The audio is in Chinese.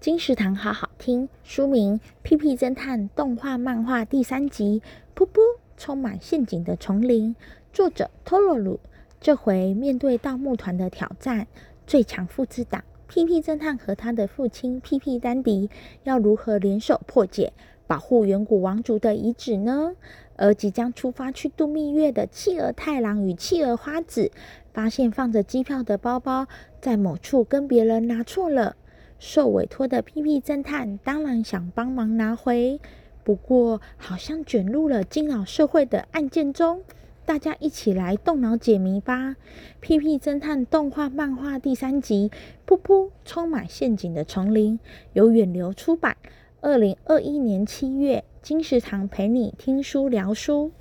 金石堂好好听，书名《屁屁侦探动画漫画》第三集，噗噗，充满陷阱的丛林。作者托洛鲁。这回面对盗墓团的挑战，最强父子党屁屁侦探和他的父亲屁屁丹迪要如何联手破解，保护远古王族的遗址呢？而即将出发去度蜜月的企鹅太郎与企鹅花子，发现放着机票的包包在某处跟别人拿错了。受委托的屁屁侦探当然想帮忙拿回，不过好像卷入了惊扰社会的案件中。大家一起来动脑解谜吧！屁屁侦探动画漫画第三集，噗噗，充满陷阱的丛林，由远流出版，二零二一年七月，金石堂陪你听书聊书。